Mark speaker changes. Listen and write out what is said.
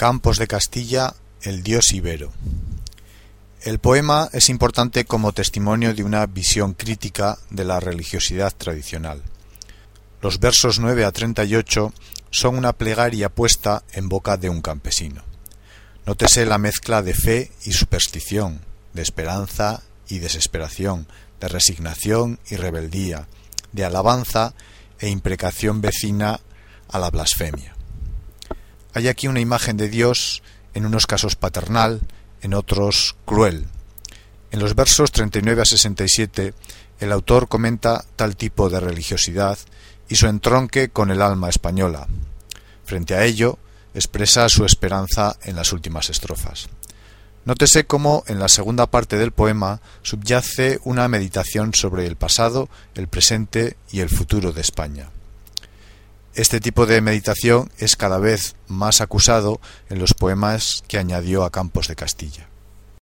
Speaker 1: Campos de Castilla, el dios ibero. El poema es importante como testimonio de una visión crítica de la religiosidad tradicional. Los versos 9 a 38 son una plegaria puesta en boca de un campesino. Nótese la mezcla de fe y superstición, de esperanza y desesperación, de resignación y rebeldía, de alabanza e imprecación vecina a la blasfemia. Hay aquí una imagen de Dios, en unos casos paternal, en otros cruel. En los versos 39 a 67, el autor comenta tal tipo de religiosidad y su entronque con el alma española. Frente a ello, expresa su esperanza en las últimas estrofas. Nótese cómo en la segunda parte del poema subyace una meditación sobre el pasado, el presente y el futuro de España. Este tipo de meditación es cada vez más acusado en los poemas que añadió a Campos de Castilla.